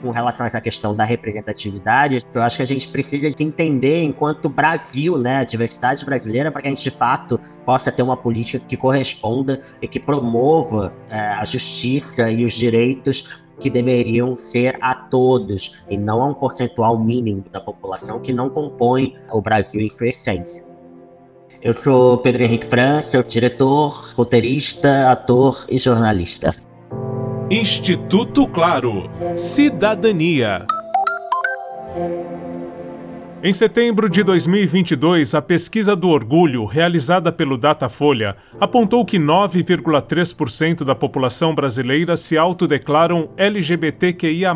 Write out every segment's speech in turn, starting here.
com relação a essa questão da representatividade, eu acho que a gente precisa de entender enquanto Brasil, né, a diversidade brasileira, para que a gente de fato possa ter uma política que corresponda e que promova é, a justiça e os direitos que deveriam ser a todos e não a um percentual mínimo da população que não compõe o Brasil em sua essência. Eu sou Pedro Henrique França, sou diretor, roteirista, ator e jornalista. Instituto Claro. Cidadania. Em setembro de 2022, a pesquisa do orgulho, realizada pelo Datafolha, apontou que 9,3% da população brasileira se autodeclaram LGBTQIA,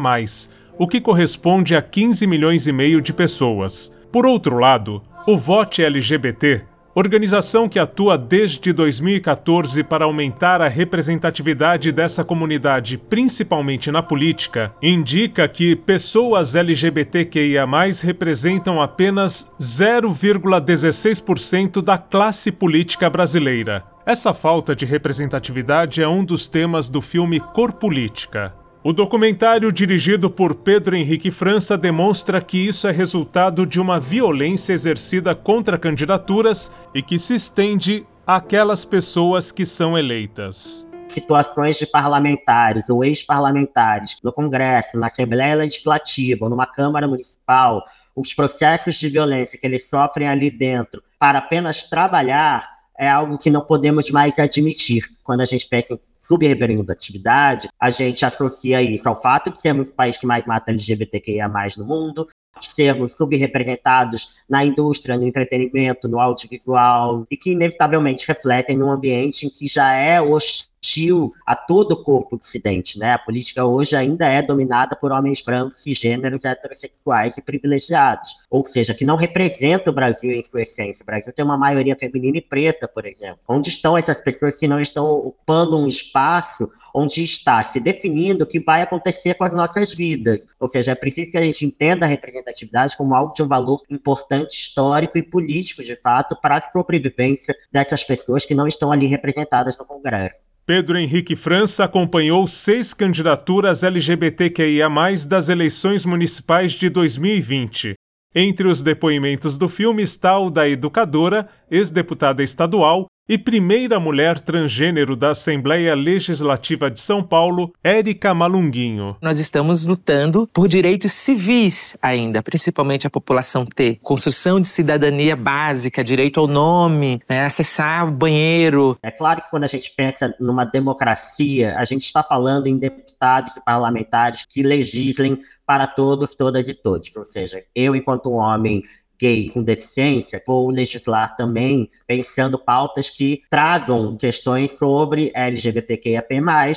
o que corresponde a 15 milhões e meio de pessoas. Por outro lado, o Vote LGBT organização que atua desde 2014 para aumentar a representatividade dessa comunidade, principalmente na política, indica que pessoas LGBTQIA representam apenas 0,16% da classe política brasileira. Essa falta de representatividade é um dos temas do filme Corpolítica. O documentário dirigido por Pedro Henrique França demonstra que isso é resultado de uma violência exercida contra candidaturas e que se estende àquelas pessoas que são eleitas. Situações de parlamentares ou ex-parlamentares no Congresso, na Assembleia Legislativa ou numa Câmara Municipal, os processos de violência que eles sofrem ali dentro para apenas trabalhar é algo que não podemos mais admitir quando a gente pensa subrepresentatividade, a gente associa isso ao fato de sermos o país que mais mata LGBTQIA no mundo, de sermos subrepresentados na indústria, no entretenimento, no audiovisual, e que inevitavelmente refletem num ambiente em que já é hostil a todo o corpo dissidente, né? A política hoje ainda é dominada por homens brancos, cisgêneros, heterossexuais e privilegiados, ou seja, que não representa o Brasil em sua essência. O Brasil tem uma maioria feminina e preta, por exemplo. Onde estão essas pessoas que não estão ocupando um espaço onde está se definindo o que vai acontecer com as nossas vidas? Ou seja, é preciso que a gente entenda a representatividade como algo de um valor importante, histórico e político, de fato, para a sobrevivência dessas pessoas que não estão ali representadas no Congresso. Pedro Henrique França acompanhou seis candidaturas LGBTQIA, das eleições municipais de 2020. Entre os depoimentos do filme está o da educadora, ex-deputada estadual e primeira mulher transgênero da Assembleia Legislativa de São Paulo, Érica Malunguinho. Nós estamos lutando por direitos civis ainda, principalmente a população T. Construção de cidadania básica, direito ao nome, né, acessar o banheiro. É claro que quando a gente pensa numa democracia, a gente está falando em deputados e parlamentares que legislem para todos, todas e todos. Ou seja, eu, enquanto homem gay com deficiência, vou legislar também pensando pautas que tragam questões sobre LGBTQIAP+,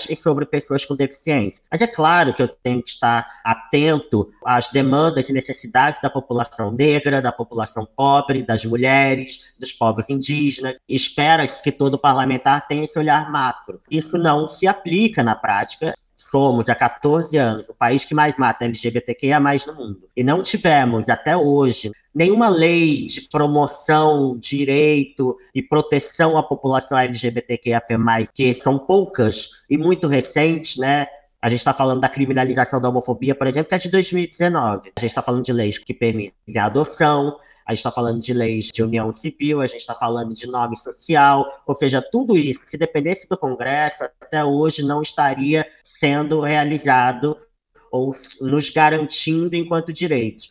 e sobre pessoas com deficiência. Mas é claro que eu tenho que estar atento às demandas e necessidades da população negra, da população pobre, das mulheres, dos povos indígenas. Espera-se que todo parlamentar tenha esse olhar macro. Isso não se aplica na prática somos há 14 anos o país que mais mata LGBTQIA no mundo. E não tivemos até hoje nenhuma lei de promoção, direito e proteção à população LGBTQIA+, que são poucas e muito recentes, né? A gente está falando da criminalização da homofobia, por exemplo, que é de 2019. A gente está falando de leis que permitem a adoção, a gente está falando de leis de união civil, a gente está falando de nome social, ou seja, tudo isso, se dependesse do Congresso, até hoje não estaria sendo realizado ou nos garantindo enquanto direitos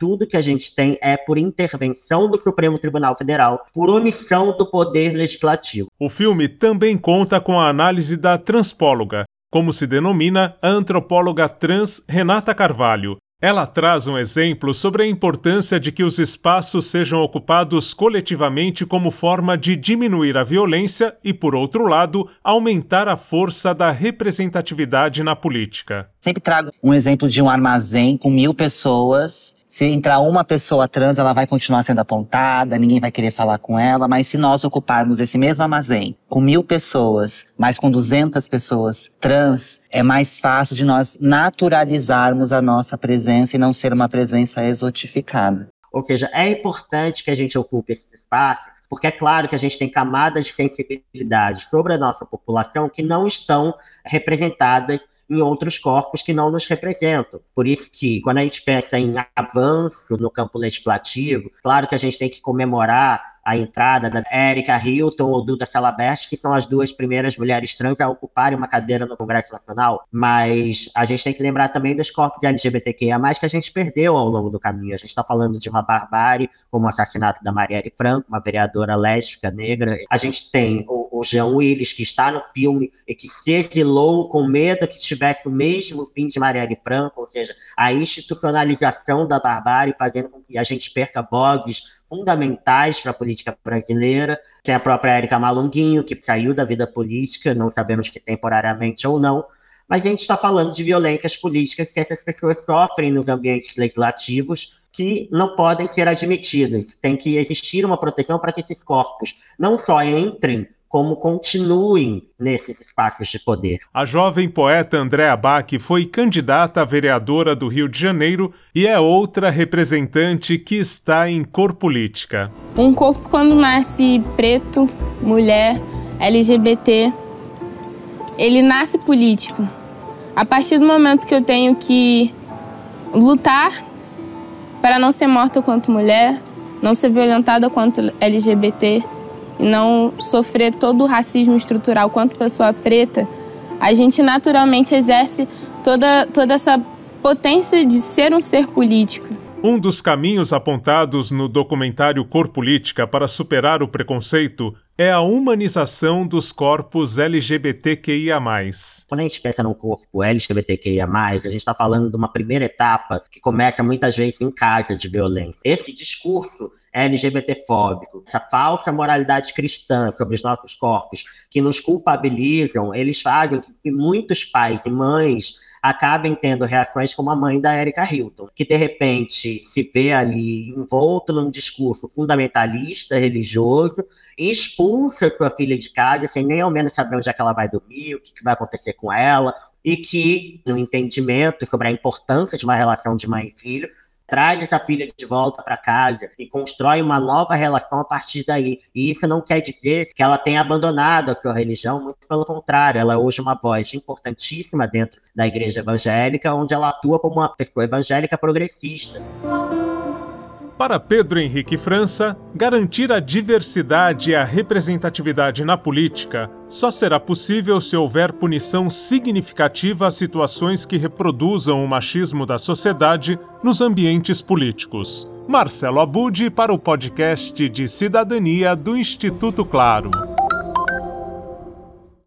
tudo que a gente tem é por intervenção do Supremo Tribunal Federal, por omissão do Poder Legislativo. O filme também conta com a análise da transpóloga, como se denomina a antropóloga trans Renata Carvalho, ela traz um exemplo sobre a importância de que os espaços sejam ocupados coletivamente como forma de diminuir a violência e, por outro lado, aumentar a força da representatividade na política. Sempre trago um exemplo de um armazém com mil pessoas se entrar uma pessoa trans, ela vai continuar sendo apontada, ninguém vai querer falar com ela, mas se nós ocuparmos esse mesmo armazém com mil pessoas, mas com 200 pessoas trans, é mais fácil de nós naturalizarmos a nossa presença e não ser uma presença exotificada. Ou seja, é importante que a gente ocupe esses espaços, porque é claro que a gente tem camadas de sensibilidade sobre a nossa população que não estão representadas em outros corpos que não nos representam. Por isso que, quando a gente pensa em avanço no campo legislativo, claro que a gente tem que comemorar a entrada da Erika Hilton ou Duda Salabert, que são as duas primeiras mulheres trans a ocuparem uma cadeira no Congresso Nacional, mas a gente tem que lembrar também dos corpos LGBTQIA+, que a gente perdeu ao longo do caminho. A gente está falando de uma barbárie, como o assassinato da Marielle Franco, uma vereadora lésbica negra. A gente tem o, o Jean Willis, que está no filme e que se exilou com medo que tivesse o mesmo fim de Marielle Franco, ou seja, a institucionalização da barbárie, fazendo com que a gente perca vozes fundamentais para a política brasileira. Tem a própria Érica Malunguinho, que saiu da vida política, não sabemos que temporariamente ou não, mas a gente está falando de violências políticas que essas pessoas sofrem nos ambientes legislativos que não podem ser admitidas. Tem que existir uma proteção para que esses corpos não só entrem como continuem nesses espaços de poder. A jovem poeta Andréa Bach foi candidata a vereadora do Rio de Janeiro e é outra representante que está em cor política. Um corpo, quando nasce preto, mulher, LGBT, ele nasce político. A partir do momento que eu tenho que lutar para não ser morta quanto mulher, não ser violentada quanto LGBT, e não sofrer todo o racismo estrutural quanto pessoa preta, a gente naturalmente exerce toda, toda essa potência de ser um ser político. Um dos caminhos apontados no documentário Cor Política para superar o preconceito é a humanização dos corpos LGBTQIA. Quando a gente pensa num corpo LGBTQIA, a gente está falando de uma primeira etapa que começa muitas vezes em casa de violência. Esse discurso LGBTfóbico, essa falsa moralidade cristã sobre os nossos corpos, que nos culpabilizam, eles fazem que muitos pais e mães acabem tendo reações como a mãe da Erika Hilton, que de repente se vê ali envolto num discurso fundamentalista, religioso, e sua filha de casa sem nem ao menos saber onde é que ela vai dormir, o que, que vai acontecer com ela, e que, no entendimento sobre a importância de uma relação de mãe e filho, traz essa filha de volta para casa e constrói uma nova relação a partir daí. E isso não quer dizer que ela tenha abandonado a sua religião, muito pelo contrário, ela é hoje uma voz importantíssima dentro da igreja evangélica, onde ela atua como uma pessoa evangélica progressista. Para Pedro Henrique França, garantir a diversidade e a representatividade na política só será possível se houver punição significativa a situações que reproduzam o machismo da sociedade nos ambientes políticos. Marcelo Abude para o podcast de Cidadania do Instituto Claro.